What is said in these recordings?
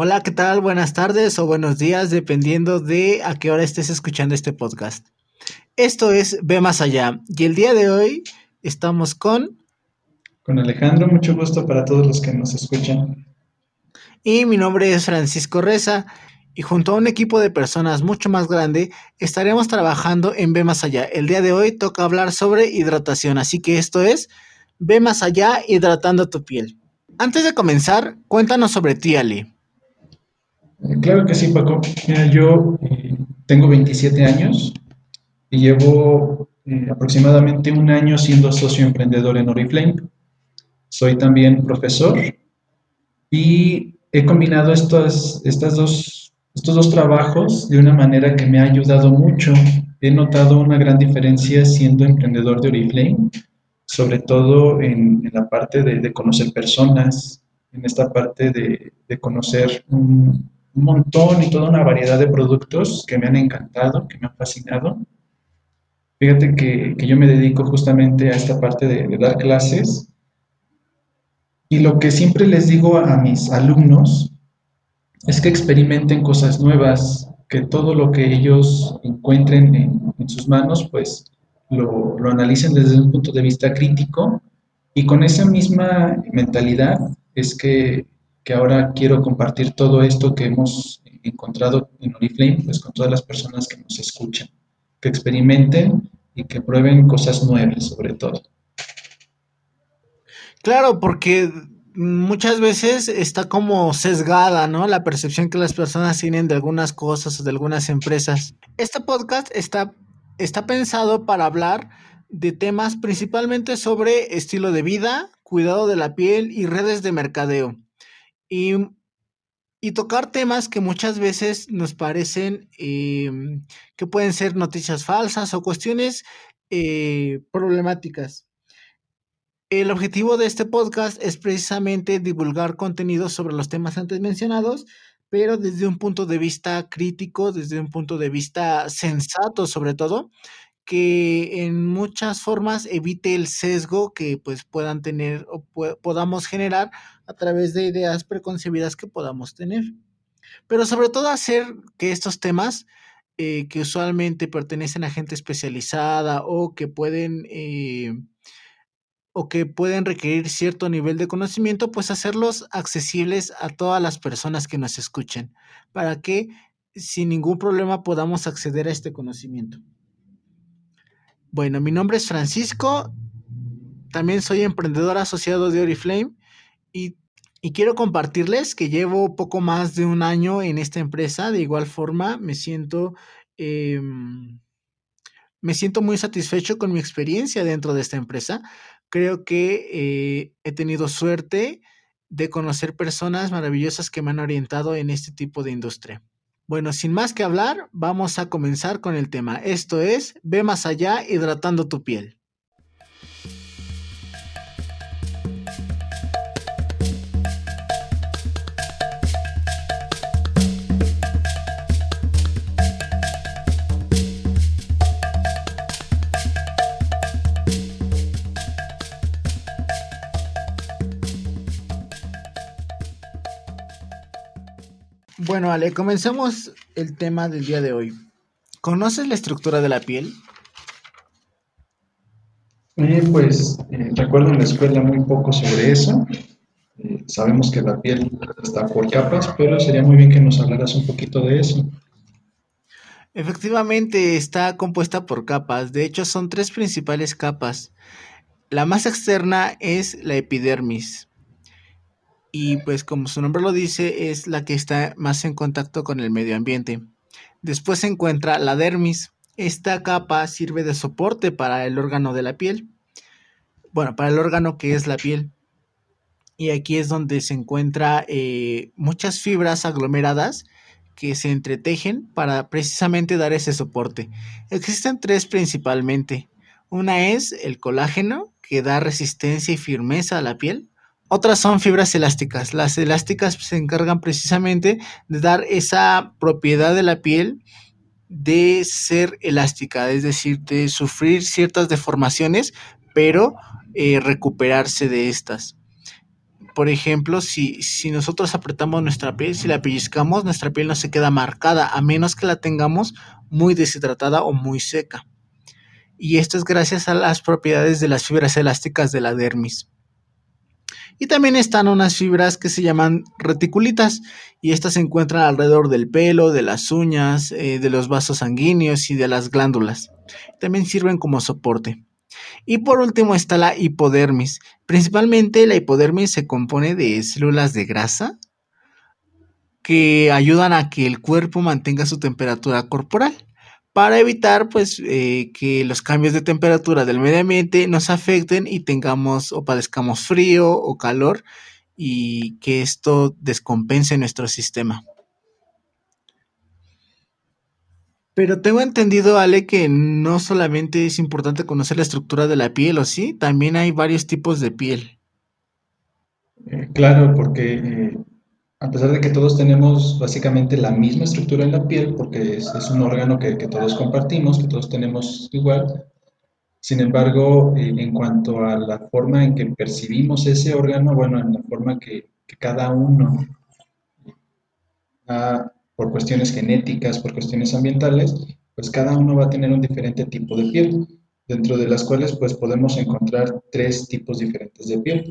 Hola, ¿qué tal? Buenas tardes o buenos días, dependiendo de a qué hora estés escuchando este podcast. Esto es Ve Más Allá y el día de hoy estamos con... Con Alejandro, mucho gusto para todos los que nos escuchan. Y mi nombre es Francisco Reza y junto a un equipo de personas mucho más grande estaremos trabajando en Ve Más Allá. El día de hoy toca hablar sobre hidratación, así que esto es Ve Más Allá hidratando tu piel. Antes de comenzar, cuéntanos sobre ti, Ali. Claro que sí, Paco. Mira, yo eh, tengo 27 años y llevo eh, aproximadamente un año siendo socio emprendedor en Oriflame. Soy también profesor y he combinado estas, estas dos, estos dos trabajos de una manera que me ha ayudado mucho. He notado una gran diferencia siendo emprendedor de Oriflame, sobre todo en, la parte de, de, conocer personas, en esta parte de, de conocer un, un montón y toda una variedad de productos que me han encantado, que me han fascinado. Fíjate que, que yo me dedico justamente a esta parte de, dar clases y lo que siempre les digo a mis alumnos es que experimenten cosas nuevas, que todo lo que ellos encuentren en, en sus manos, pues lo, lo analicen desde un punto de vista crítico y con esa misma mentalidad es que que ahora quiero compartir todo esto que hemos encontrado en Oriflame, pues con todas las personas que nos escuchan, que experimenten y que prueben cosas nuevas sobre todo. Claro, porque muchas veces está como sesgada, ¿no? La percepción que las personas tienen de algunas cosas o de algunas empresas. Este podcast está, está pensado para hablar de temas principalmente sobre estilo de vida, cuidado de la piel y redes de mercadeo y, y tocar temas que muchas veces nos parecen eh, que pueden ser noticias falsas o cuestiones eh, problemáticas. El objetivo de este podcast es precisamente divulgar contenidos sobre los temas antes mencionados, pero desde un punto de vista crítico, desde un punto de vista sensato sobre todo, que en muchas formas evite el sesgo que pues puedan tener o podamos generar a través de ideas preconcebidas que podamos tener. Pero sobre todo hacer que estos temas eh, que usualmente pertenecen a gente especializada o que pueden eh, o que pueden requerir cierto nivel de conocimiento, pues hacerlos accesibles a todas las personas que nos escuchen, para que sin ningún problema podamos acceder a este conocimiento. Bueno, mi nombre es Francisco, también soy emprendedor asociado de Oriflame y, y, quiero compartirles que llevo poco más de un año en esta empresa. De igual forma, me siento, eh, me siento muy satisfecho con mi experiencia dentro de esta empresa. Creo que eh, he tenido suerte de conocer personas maravillosas que me han orientado en este tipo de industria. Bueno, sin más que hablar, vamos a comenzar con el tema. Esto es, ve más allá hidratando tu piel. Bueno, Ale, comencemos el tema del día de hoy. ¿Conoces la estructura de la piel? Eh, pues eh, recuerdo en la escuela muy poco sobre eso. Eh, sabemos que la piel está por capas, pero sería muy bien que nos hablaras un poquito de eso. Efectivamente, está compuesta por capas. De hecho, son tres principales capas. La más externa es la epidermis, y pues como su nombre lo dice, es la que está más en contacto con el medio ambiente. Después se encuentra la dermis. Esta capa sirve de soporte para el órgano de la piel. Bueno, para el órgano que es la piel. Y aquí es donde se encuentra eh, muchas fibras aglomeradas que se entretejen para precisamente dar ese soporte. Existen tres principalmente. Una es el colágeno, que da resistencia y firmeza a la piel. Otras son fibras elásticas. Las elásticas se encargan precisamente de dar esa propiedad de la piel de ser elástica, es decir, de sufrir ciertas deformaciones, pero eh, recuperarse de estas. por ejemplo, si, si nosotros apretamos nuestra piel, si la pellizcamos, nuestra piel no se queda marcada, a menos que la tengamos muy deshidratada o muy seca. Y esto es gracias a las propiedades de las fibras elásticas de la dermis. Y también están unas fibras que se llaman reticulitas y estas se encuentran alrededor del pelo, de las uñas, eh, de los vasos sanguíneos y de las glándulas. También sirven como soporte. Y por último está la hipodermis. Principalmente la hipodermis se compone de células de grasa que ayudan a que el cuerpo mantenga su temperatura corporal para evitar pues eh, que los cambios de temperatura del medio ambiente nos afecten y tengamos o padezcamos frío o calor y que esto descompense nuestro sistema. Pero tengo entendido, Ale, que no solamente es importante conocer la estructura de la piel, ¿o sí? También hay varios tipos de piel. Eh, claro, porque eh, a pesar de que todos tenemos básicamente la misma estructura en la piel, porque es, un órgano que, todos compartimos, que todos tenemos igual, sin embargo, en cuanto a la forma en que percibimos ese órgano, bueno, en la forma que, cada uno, por cuestiones genéticas, por cuestiones ambientales, pues cada uno va a tener un diferente tipo de piel, dentro de las cuales pues podemos encontrar tres tipos diferentes de piel.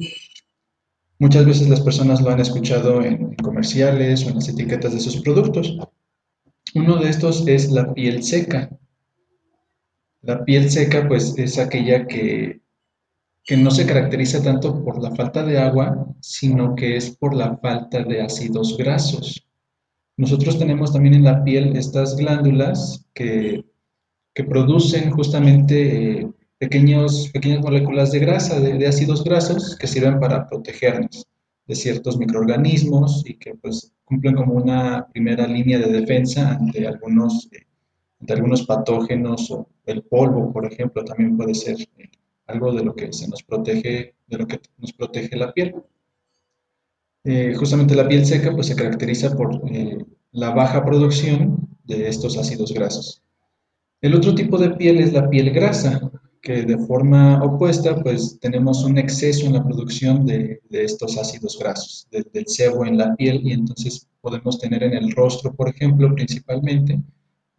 Muchas veces las personas lo han escuchado en, comerciales o en las etiquetas de sus productos. Uno de estos es la piel seca. La piel seca pues es aquella que, que no se caracteriza tanto por la falta de agua, sino que es por la falta de ácidos grasos. Nosotros tenemos también en la piel estas glándulas que, que producen justamente eh, pequeños, pequeñas moléculas de grasa, de, ácidos grasos, que sirven para protegernos de ciertos microorganismos y que pues cumplen como una primera línea de defensa ante algunos, eh, algunos patógenos o el polvo, por ejemplo, también puede ser eh, algo de lo que se nos protege, de lo que nos protege la piel. Eh, justamente la piel seca pues se caracteriza por la baja producción de estos ácidos grasos. El otro tipo de piel es la piel grasa, que de forma opuesta, pues tenemos un exceso en la producción de, estos ácidos grasos, del sebo en la piel, y entonces podemos tener en el rostro, por ejemplo, principalmente,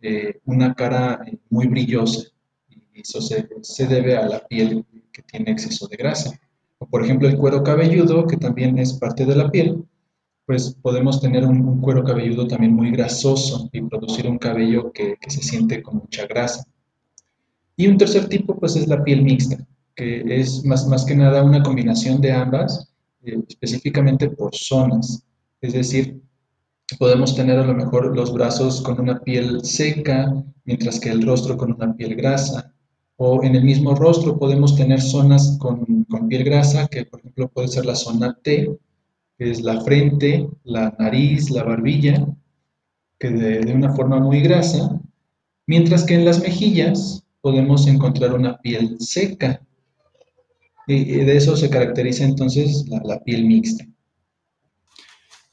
eh, una cara eh, muy brillosa, y eso se, debe a la piel que tiene exceso de grasa. O por ejemplo, el cuero cabelludo, que también es parte de la piel, pues podemos tener un, cuero cabelludo también muy grasoso y producir un cabello que se siente con mucha grasa. Y un tercer tipo, pues, es la piel mixta, que es más, más que nada una combinación de ambas, eh, específicamente por zonas. Es decir, podemos tener a lo mejor los brazos con una piel seca, mientras que el rostro con una piel grasa. O en el mismo rostro podemos tener zonas con, con piel grasa, que por ejemplo puede ser la zona T, que es la frente, la nariz, la barbilla, que de, de una forma muy grasa, mientras que en las mejillas podemos encontrar una piel seca. Y de eso se caracteriza entonces la, piel mixta.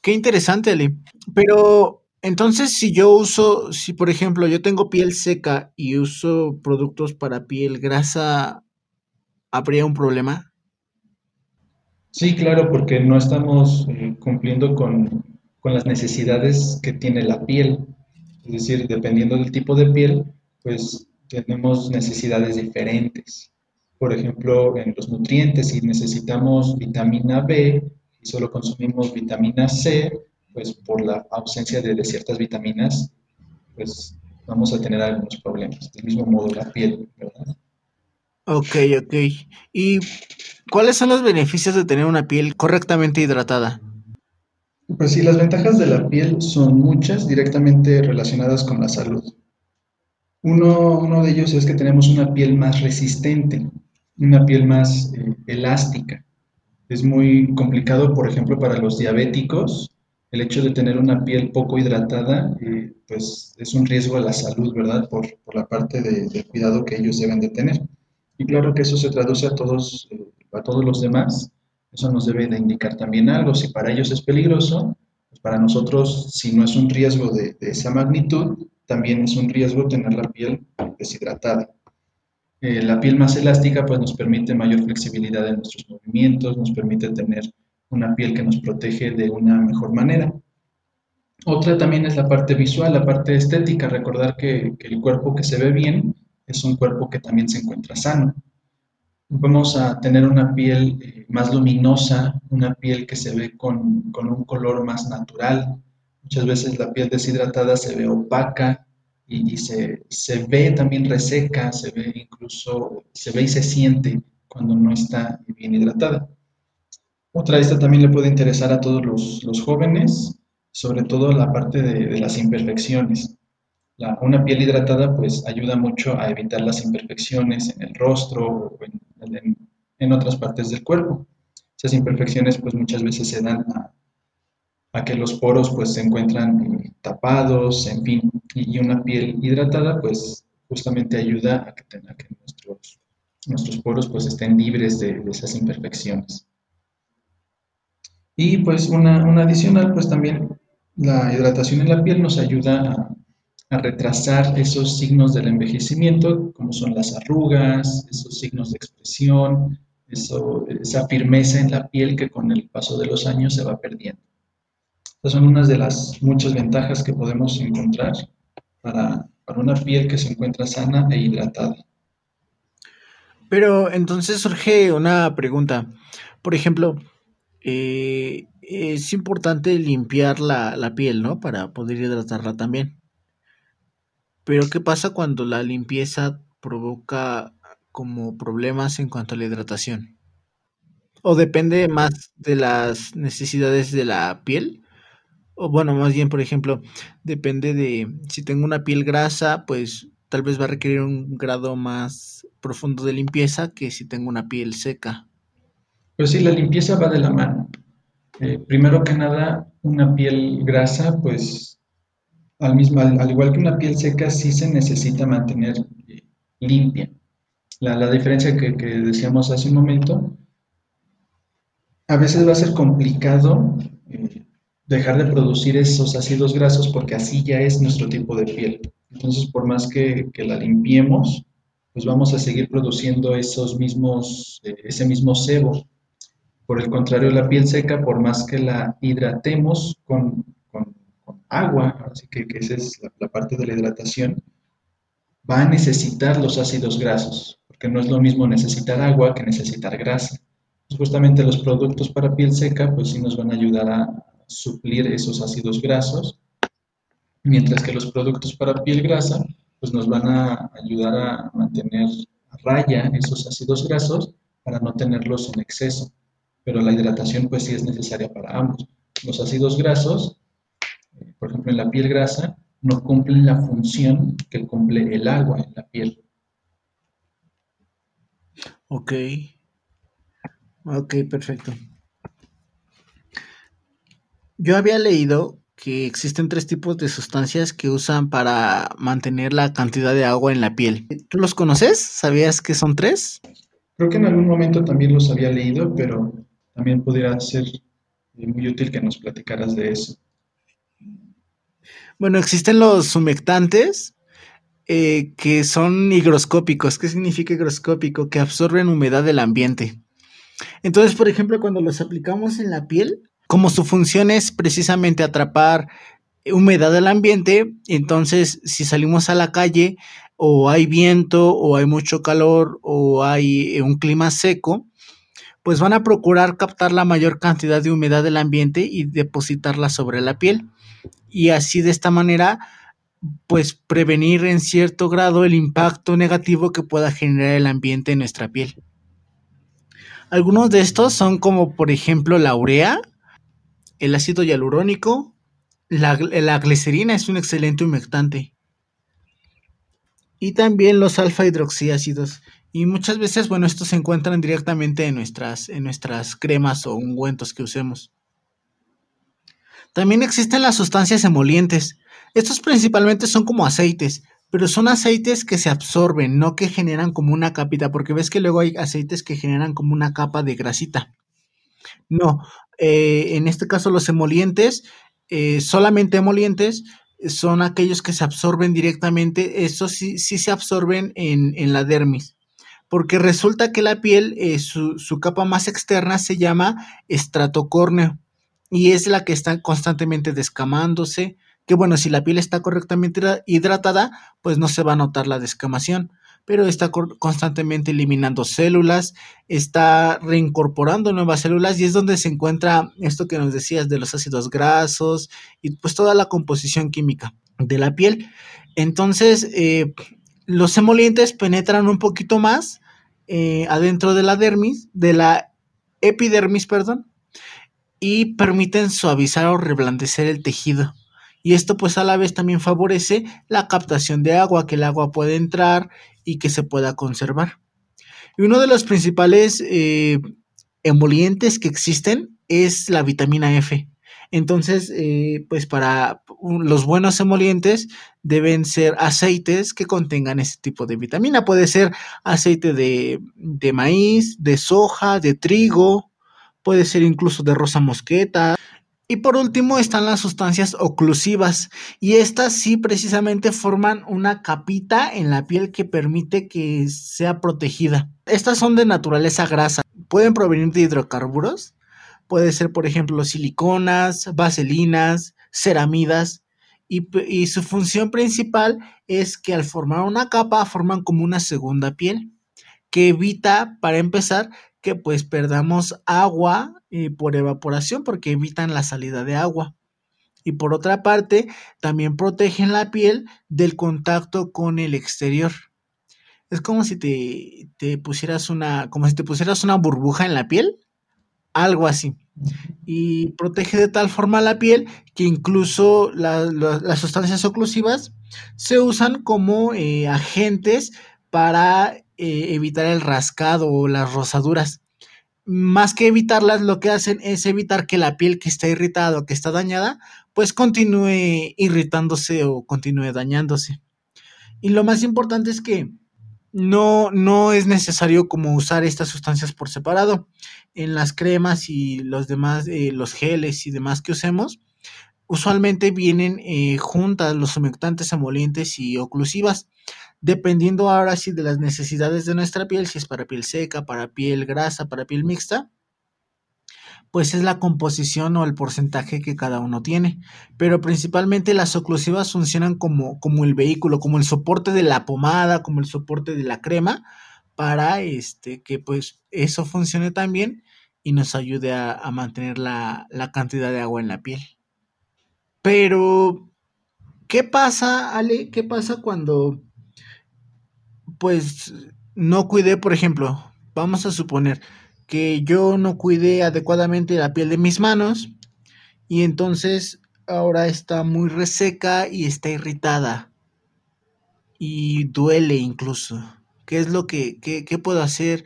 Qué interesante, Eli. Pero entonces, si yo uso, si por ejemplo yo tengo piel seca y uso productos para piel grasa, ¿habría un problema? Sí, claro, porque no estamos eh, cumpliendo con, con, las necesidades que tiene la piel. Es decir, dependiendo del tipo de piel, pues tenemos necesidades diferentes. Por ejemplo, en los nutrientes, si necesitamos vitamina B y solo consumimos vitamina C, pues por la ausencia de, ciertas vitaminas, pues vamos a tener algunos problemas. Del mismo modo la piel, ¿verdad? Ok, ok. ¿Y cuáles son los beneficios de tener una piel correctamente hidratada? Pues sí, las ventajas de la piel son muchas directamente relacionadas con la salud. Uno, de ellos es que tenemos una piel más resistente, una piel más eh, elástica. Es muy complicado, por ejemplo, para los diabéticos, el hecho de tener una piel poco hidratada, eh, pues es un riesgo a la salud, ¿verdad? Por, la parte de, cuidado que ellos deben de tener. Y claro que eso se traduce a todos, eh, a todos los demás. Eso nos debe de indicar también algo. Si para ellos es peligroso, pues para nosotros, si no es un riesgo de esa magnitud, también es un riesgo tener la piel deshidratada. Eh, la piel más elástica pues nos permite mayor flexibilidad en nuestros movimientos, nos permite tener una piel que nos protege de una mejor manera. Otra también es la parte visual, la parte estética, recordar que, el cuerpo que se ve bien es un cuerpo que también se encuentra sano. Vamos a tener una piel eh, más luminosa, una piel que se ve con, un color más natural. Muchas veces la piel deshidratada se ve opaca y, se, se, ve también reseca, se ve incluso, se ve y se siente cuando no está bien hidratada. Otra, esta también le puede interesar a todos los, jóvenes, sobre todo la parte de, las imperfecciones. una piel hidratada pues ayuda mucho a evitar las imperfecciones en el rostro o en, otras partes del cuerpo. Esas imperfecciones pues muchas veces se dan a, que los poros pues se encuentran eh, tapados, en fin, y, una piel hidratada pues justamente ayuda a que, nuestros, nuestros poros pues estén libres de esas imperfecciones. Y pues una, adicional, pues también la hidratación en la piel nos ayuda a, retrasar esos signos del envejecimiento, como son las arrugas, esos signos de expresión, esa firmeza en la piel que con el paso de los años se va perdiendo. Estas son unas de las muchas ventajas que podemos encontrar para, para una piel que se encuentra sana e hidratada. Pero entonces surge una pregunta. Por ejemplo, eh, es importante limpiar la, piel, ¿no? Para poder hidratarla también. Pero ¿qué pasa cuando la limpieza provoca como problemas en cuanto a la hidratación? ¿O depende más de las necesidades de la piel? O bueno, más bien, por ejemplo, depende de si tengo una piel grasa, pues tal vez va a requerir un grado más profundo de limpieza que si tengo una piel seca. Pues sí, la limpieza va de la mano. Eh, primero que nada, una piel grasa, pues al, mismo, al, igual que una piel seca, sí se necesita mantener eh, limpia. La, diferencia que, decíamos hace un momento, a veces va a ser complicado eh, dejar de producir esos ácidos grasos porque así ya es nuestro tipo de piel. Entonces, por más que, que la limpiemos, pues vamos a seguir produciendo esos mismos, ese mismo sebo por el contrario, la piel seca, por más que la hidratemos con, agua, así que, esa es la, parte de la hidratación, va a necesitar los ácidos grasos, porque no es lo mismo necesitar agua que necesitar grasa. justamente los productos para piel seca, pues sí nos van a ayudar a suplir esos ácidos grasos, mientras que los productos para piel grasa, pues nos van a ayudar a mantener a raya esos ácidos grasos para no tenerlos en exceso pero la hidratación pues sí es necesaria para ambos. Los ácidos grasos, eh, por ejemplo en la piel grasa, no cumplen la función que cumple el agua en la piel. Ok. Ok, perfecto. Yo había leído que existen tres tipos de sustancias que usan para mantener la cantidad de agua en la piel. ¿Tú los conoces? ¿Sabías que son tres? Creo que en algún momento también los había leído, pero también pudiera ser muy útil que nos platicaras de eso. Bueno, existen los humectantes eh, que son higroscópicos. ¿Qué significa higroscópico? Que absorben humedad del ambiente. Entonces, por ejemplo, cuando los aplicamos en la piel, como su función es precisamente atrapar humedad del ambiente, entonces si salimos a la calle o hay viento o hay mucho calor o hay un clima seco, pues van a procurar captar la mayor cantidad de humedad del ambiente y depositarla sobre la piel. Y así de esta manera, pues prevenir en cierto grado el impacto negativo que pueda generar el ambiente en nuestra piel. Algunos de estos son como por ejemplo la urea, el ácido hialurónico, la, la glicerina es un excelente humectante. Y también los alfa hidroxiácidos. Y muchas veces, bueno, estos se encuentran directamente en nuestras, en nuestras cremas o ungüentos que usemos. También existen las sustancias emolientes. Estos principalmente son como aceites, pero son aceites que se absorben, no que generan como una capita, porque ves que luego hay aceites que generan como una capa de grasita. No, eh, en este caso los emolientes, eh, solamente emolientes, son aquellos que se absorben directamente, estos sí, sí se absorben en, en la dermis porque resulta que la piel, eh, su, su, capa más externa se llama estrato córneo y es la que está constantemente descamándose, que bueno, si la piel está correctamente hidratada, pues no se va a notar la descamación, pero está constantemente eliminando células, está reincorporando nuevas células y es donde se encuentra esto que nos decías de los ácidos grasos y pues toda la composición química de la piel. Entonces, eh, los emolientes penetran un poquito más eh, adentro de la dermis, de la epidermis, perdón, y permiten suavizar o reblandecer el tejido. Y esto pues a la vez también favorece la captación de agua, que el agua puede entrar y que se pueda conservar. Y uno de los principales eh, emolientes que existen es la vitamina F. Entonces, eh, pues para los buenos emolientes deben ser aceites que contengan ese tipo de vitamina. Puede ser aceite de, de maíz, de soja, de trigo, puede ser incluso de rosa mosqueta. Y por último están las sustancias oclusivas y estas sí precisamente forman una capita en la piel que permite que sea protegida. Estas son de naturaleza grasa, pueden provenir de hidrocarburos, puede ser por ejemplo siliconas, vaselinas, ceramidas y, y su función principal es que al formar una capa forman como una segunda piel que evita para empezar que pues perdamos agua eh, por evaporación porque evitan la salida de agua. Y por otra parte, también protegen la piel del contacto con el exterior. Es como si te, pusieras una, como si te pusieras una burbuja en la piel, algo así. Y protege de tal forma la piel que incluso las sustancias oclusivas se usan como eh, agentes para eh, evitar el rascado o las rosaduras. Más que evitarlas, lo que hacen es evitar que la piel que está irritada o que está dañada, pues continúe irritándose o continúe dañándose. Y lo más importante es que no, no es necesario como usar estas sustancias por separado. En las cremas y los demás, eh, los geles y demás que usemos, usualmente vienen eh, juntas los humectantes, emolientes y oclusivas dependiendo ahora sí de las necesidades de nuestra piel, si es para piel seca, para piel grasa, para piel mixta, pues es la composición o el porcentaje que cada uno tiene. Pero principalmente las oclusivas funcionan como, como el vehículo, como el soporte de la pomada, como el soporte de la crema, para este, que pues eso funcione también y nos ayude a, a mantener la, la cantidad de agua en la piel. Pero, ¿qué pasa, Ale? ¿Qué pasa cuando pues no cuidé, por ejemplo, vamos a suponer que yo no cuidé adecuadamente la piel de mis manos y entonces ahora está muy reseca y está irritada y duele incluso. ¿Qué es lo que qué, puedo hacer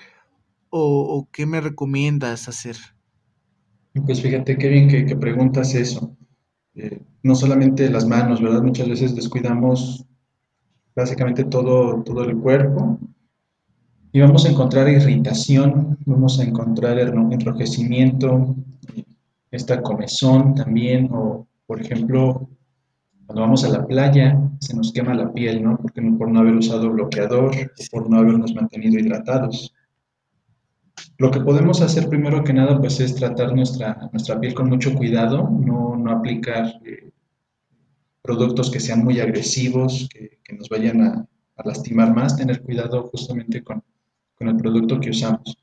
o, qué me recomiendas hacer? Pues fíjate qué bien que, preguntas eso. Eh, no solamente las manos, ¿verdad? Muchas veces descuidamos básicamente todo, todo el cuerpo. Y vamos a encontrar irritación, vamos a encontrar enrojecimiento, esta comezón también, o por ejemplo, cuando vamos a la playa se nos quema la piel, ¿no? Porque por no haber usado bloqueador, por no habernos mantenido hidratados. Lo que podemos hacer primero que nada pues es tratar nuestra, nuestra piel con mucho cuidado, no, no aplicar eh, productos que sean muy agresivos, que, nos vayan a, lastimar más, tener cuidado justamente con, el producto que usamos.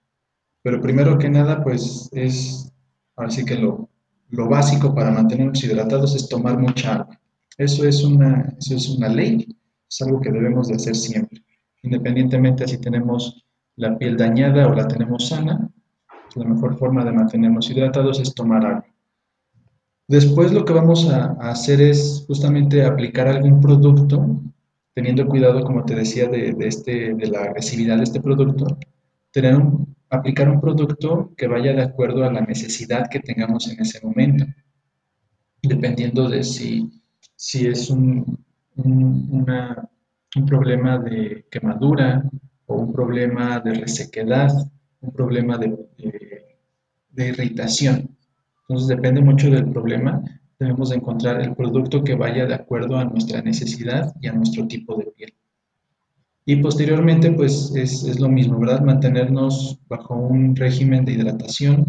Pero primero que nada, pues es, así que lo, básico para mantenernos hidratados es tomar mucha agua. Eso es, una, eso es una ley, es algo que debemos de hacer siempre. Independientemente si tenemos la piel dañada o la tenemos sana, la mejor forma de mantenernos hidratados es tomar agua. Después lo que vamos a, hacer es justamente aplicar algún producto, teniendo cuidado, como te decía, de, este, de la agresividad de este producto, tener aplicar un producto que vaya de acuerdo a la necesidad que tengamos en ese momento, dependiendo de si, si es un, un, un problema de quemadura o un problema de resequedad, un problema de, de irritación. Entonces depende mucho del problema. Debemos encontrar el producto que vaya de acuerdo a nuestra necesidad y a nuestro tipo de piel. Y posteriormente, pues es, es, lo mismo, ¿verdad? Mantenernos bajo un régimen de hidratación,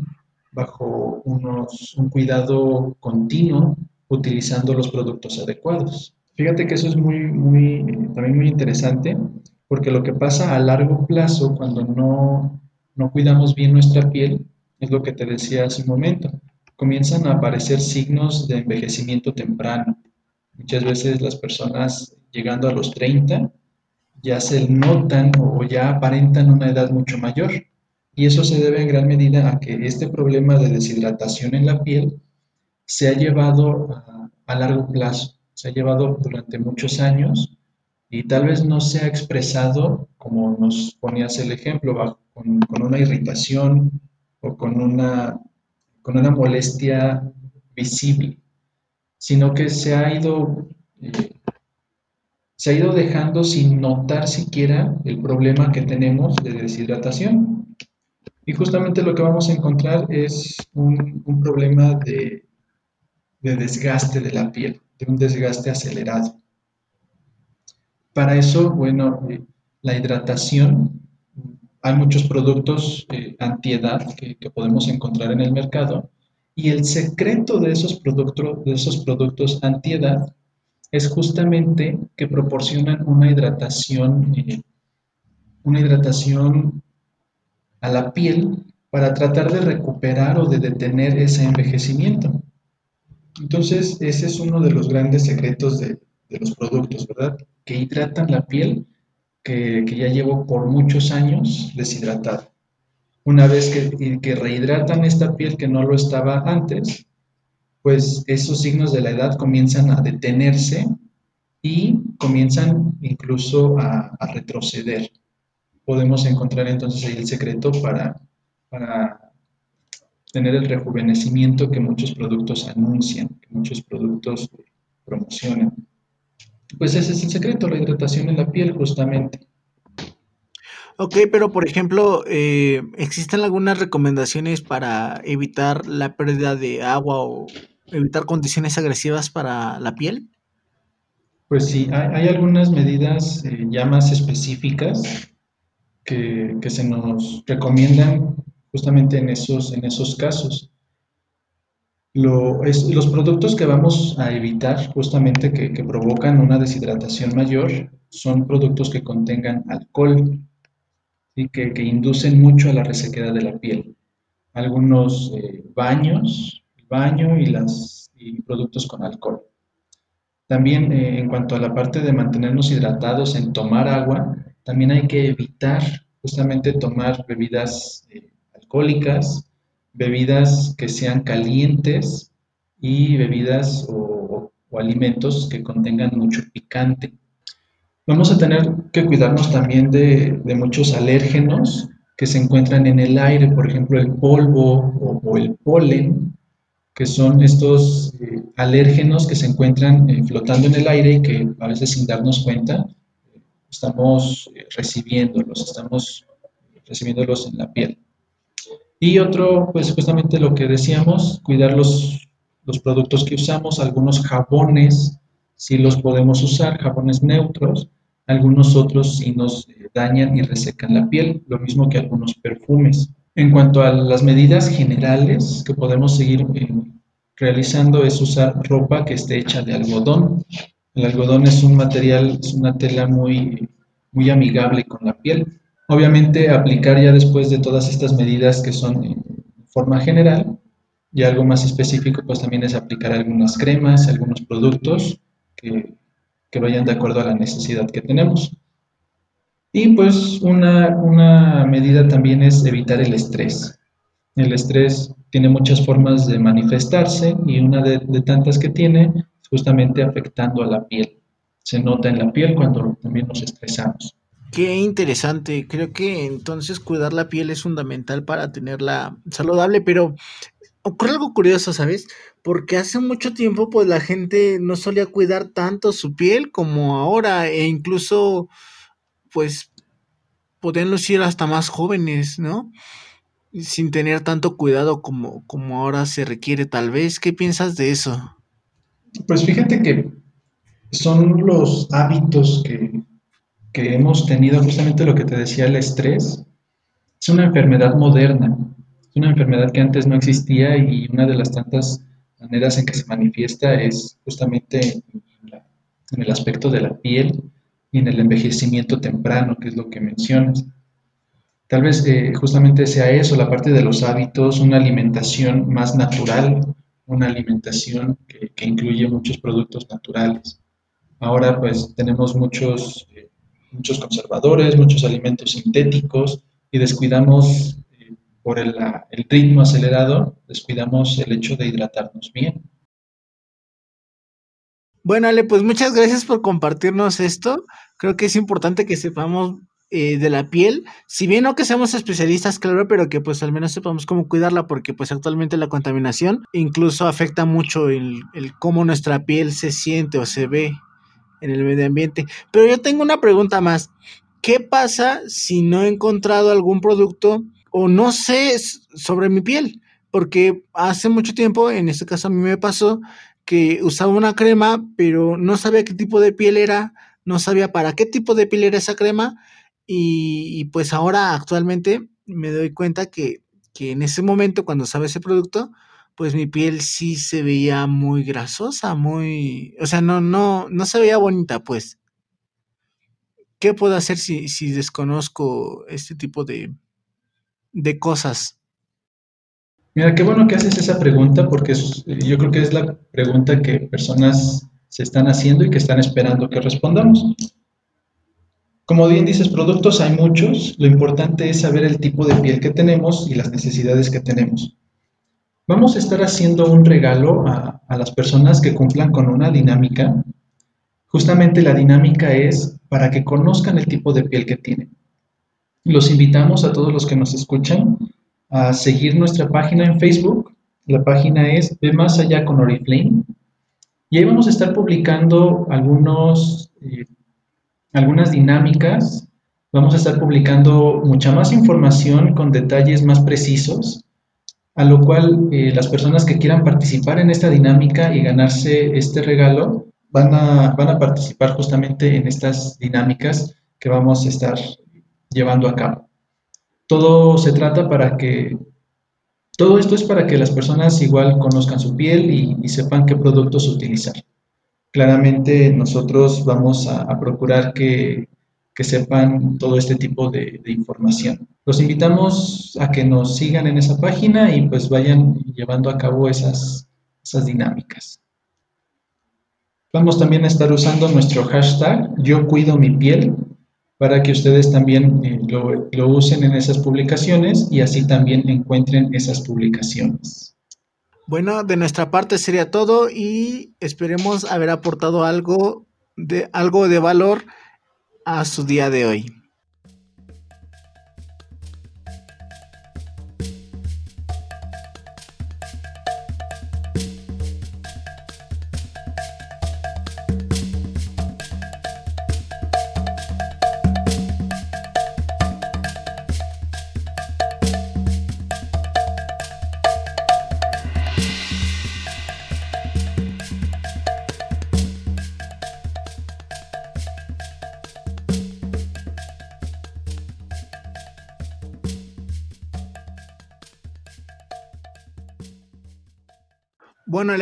bajo unos, un cuidado continuo, utilizando los productos adecuados. Fíjate que eso es muy, muy, también muy interesante, porque lo que pasa a largo plazo cuando no, no cuidamos bien nuestra piel, es lo que te decía hace un momento, comienzan a aparecer signos de envejecimiento temprano. Muchas veces las personas llegando a los 30 ya se notan o ya aparentan una edad mucho mayor. Y eso se debe en gran medida a que este problema de deshidratación en la piel se ha llevado a, largo plazo, se ha llevado durante muchos años y tal vez no se ha expresado, como nos ponías el ejemplo, con, una irritación o con una, con una molestia visible, sino que se ha ido eh, se ha ido dejando sin notar siquiera el problema que tenemos de deshidratación. Y justamente lo que vamos a encontrar es un, problema de, desgaste de la piel, de un desgaste acelerado. Para eso, bueno, eh, la hidratación, hay muchos productos eh, antiedad que, que, podemos encontrar en el mercado y el secreto de esos, productos, de esos productos antiedad es justamente que proporcionan una hidratación, eh, una hidratación a la piel para tratar de recuperar o de detener ese envejecimiento. Entonces, ese es uno de los grandes secretos de, los productos, ¿verdad? Que hidratan la piel que, ya llevo por muchos años deshidratada. Una vez que, que rehidratan esta piel que no lo estaba antes, pues esos signos de la edad comienzan a detenerse y comienzan incluso a, retroceder. Podemos encontrar entonces ahí el secreto para, para tener el rejuvenecimiento que muchos productos anuncian, que muchos productos promocionan. Pues ese es el secreto, la hidratación en la piel justamente. Ok, pero por ejemplo, eh, ¿existen algunas recomendaciones para evitar la pérdida de agua o evitar condiciones agresivas para la piel? Pues sí, hay, algunas medidas eh, ya más específicas que, se nos recomiendan justamente en esos, en esos casos. Los productos que vamos a evitar justamente que, provocan una deshidratación mayor son productos que contengan alcohol y que, inducen mucho a la resequedad de la piel. Algunos eh, baños, baño y, las, productos con alcohol. También eh, en cuanto a la parte de mantenernos hidratados en tomar agua, también hay que evitar justamente tomar bebidas eh, alcohólicas, bebidas que sean calientes y bebidas o, alimentos que contengan mucho picante. Vamos a tener que cuidarnos también de, muchos alérgenos que se encuentran en el aire, por ejemplo el polvo o el polen, que son estos eh, alérgenos que se encuentran eh, flotando en el aire y que a veces sin darnos cuenta estamos eh, recibiéndolos, estamos recibiéndolos en la piel. Y otro, pues justamente lo que decíamos, cuidar los, los productos que usamos, algunos jabones sí los podemos usar, jabones neutros, algunos otros sí nos dañan y resecan la piel, lo mismo que algunos perfumes. En cuanto a las medidas generales que podemos seguir eh, realizando es usar ropa que esté hecha de algodón. El algodón es un material, es una tela muy, muy amigable con la piel. Obviamente aplicar ya después de todas estas medidas que son en forma general y algo más específico pues también es aplicar algunas cremas, algunos productos que, que vayan de acuerdo a la necesidad que tenemos. Y pues una, medida también es evitar el estrés. El estrés tiene muchas formas de manifestarse y una de, tantas que tiene justamente afectando a la piel. Se nota en la piel cuando también nos estresamos. Qué interesante. Creo que entonces cuidar la piel es fundamental para tenerla saludable, pero ocurre algo curioso, ¿sabes? Porque hace mucho tiempo pues la gente no solía cuidar tanto su piel como ahora e incluso pues podían lucir hasta más jóvenes, ¿no? Sin tener tanto cuidado como, como ahora se requiere tal vez. ¿Qué piensas de eso? Pues fíjate que son los hábitos que, que hemos tenido justamente lo que te decía, el estrés, es una enfermedad moderna, es una enfermedad que antes no existía y una de las tantas maneras en que se manifiesta es justamente en, el aspecto de la piel y en el envejecimiento temprano, que es lo que mencionas. Tal vez eh, justamente sea eso, la parte de los hábitos, una alimentación más natural, una alimentación que, incluye muchos productos naturales. Ahora pues tenemos muchos, eh, muchos conservadores, muchos alimentos sintéticos y descuidamos eh, por el, ritmo acelerado, descuidamos el hecho de hidratarnos bien. Bueno, Ale, pues muchas gracias por compartirnos esto. Creo que es importante que sepamos eh, de la piel, si bien no que seamos especialistas, claro, pero que pues al menos sepamos cómo cuidarla, porque pues actualmente la contaminación incluso afecta mucho el cómo nuestra piel se siente o se ve en el medio ambiente. Pero yo tengo una pregunta más. ¿Qué pasa si no he encontrado algún producto o no sé sobre mi piel? Porque hace mucho tiempo, en este caso a mí me pasó que usaba una crema, pero no sabía qué tipo de piel era, no sabía para qué tipo de piel era esa crema y, pues ahora actualmente me doy cuenta que, en ese momento cuando usaba ese producto, pues mi piel sí se veía muy grasosa, muy, o sea, no, no, no se veía bonita, pues. ¿Qué puedo hacer si, si desconozco este tipo de, de cosas? Mira, qué bueno que haces esa pregunta porque yo creo que es la pregunta que personas se están haciendo y que están esperando que respondamos. Como bien dices, productos hay muchos, lo importante es saber el tipo de piel que tenemos y las necesidades que tenemos. Vamos a estar haciendo un regalo a, las personas que cumplan con una dinámica. Justamente la dinámica es para que conozcan el tipo de piel que tienen. Los invitamos a todos los que nos escuchan a seguir nuestra página en Facebook. La página es Ve Más Allá con Oriflame. Y ahí vamos a estar publicando eh, algunas dinámicas. Vamos a estar publicando mucha más información con detalles más precisos, a lo cual eh, las personas que quieran participar en esta dinámica y ganarse este regalo van a, van a participar justamente en estas dinámicas que vamos a estar llevando a cabo. Todo se trata para que, todo esto es para que las personas igual conozcan su piel y, y sepan qué productos utilizar claramente nosotros vamos a, procurar que, sepan todo este tipo de, información. Los invitamos a que nos sigan en esa página y pues vayan llevando a cabo esas, esas dinámicas. Vamos también a estar usando nuestro hashtag yo cuido mi piel para que ustedes también eh, lo, lo usen en esas publicaciones y así también encuentren esas publicaciones. Bueno, de nuestra parte sería todo y esperemos haber aportado algo de algo de valor a su día de hoy.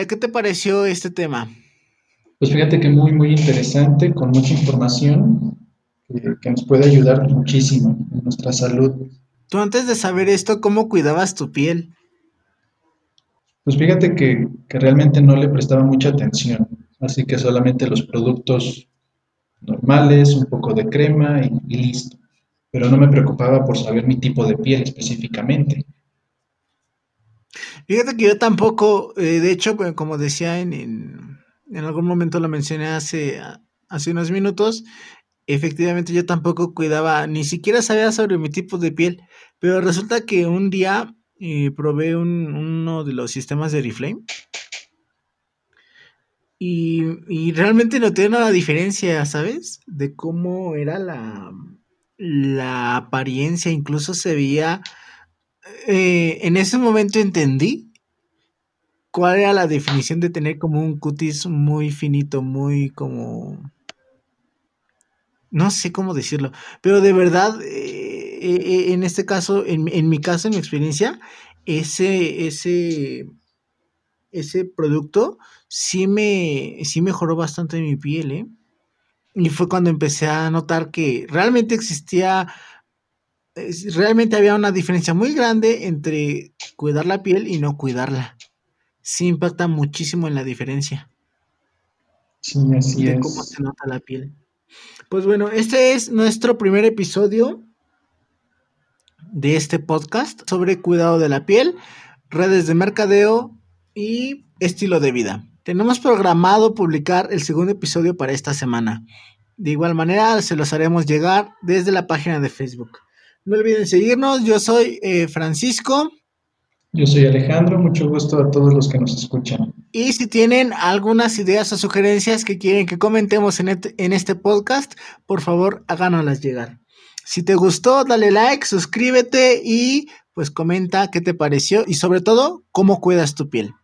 ¿Qué te pareció este tema? Pues fíjate que muy, muy interesante, con mucha información que, nos puede ayudar muchísimo en nuestra salud. Tú antes de saber esto, ¿cómo cuidabas tu piel? Pues fíjate que, realmente no le prestaba mucha atención, así que solamente los productos normales, un poco de crema y, y listo. Pero no me preocupaba por saber mi tipo de piel específicamente. Fíjate que yo tampoco, eh, de hecho, como decía en, en, algún momento lo mencioné hace, hace unos minutos, efectivamente yo tampoco cuidaba, ni siquiera sabía sobre mi tipo de piel, pero resulta que un día eh, probé uno de los sistemas de Reflame y, y realmente noté una diferencia, ¿sabes? De cómo era la, la apariencia, incluso se veía eh, en ese momento entendí cuál era la definición de tener como un cutis muy finito, muy como... no sé cómo decirlo, pero de verdad, eh, eh, en este caso, en, en, mi caso, en mi experiencia, ese, ese, ese producto sí me, sí mejoró bastante mi piel, ¿eh? Y fue cuando empecé a notar que realmente existía, realmente había una diferencia muy grande entre cuidar la piel y no cuidarla. Sí impacta muchísimo en la diferencia. Sí, así de cómo se nota la piel. Pues bueno, este es nuestro primer episodio de este podcast sobre cuidado de la piel, redes de mercadeo y estilo de vida. Tenemos programado publicar el segundo episodio para esta semana. De igual manera, se los haremos llegar desde la página de Facebook. No olviden seguirnos, yo soy eh, Francisco. Yo soy Alejandro, mucho gusto a todos los que nos escuchan. Y si tienen algunas ideas o sugerencias que quieren que comentemos en este, en este podcast, por favor háganoslas llegar. Si te gustó, dale like, suscríbete y pues comenta qué te pareció y sobre todo cómo cuidas tu piel.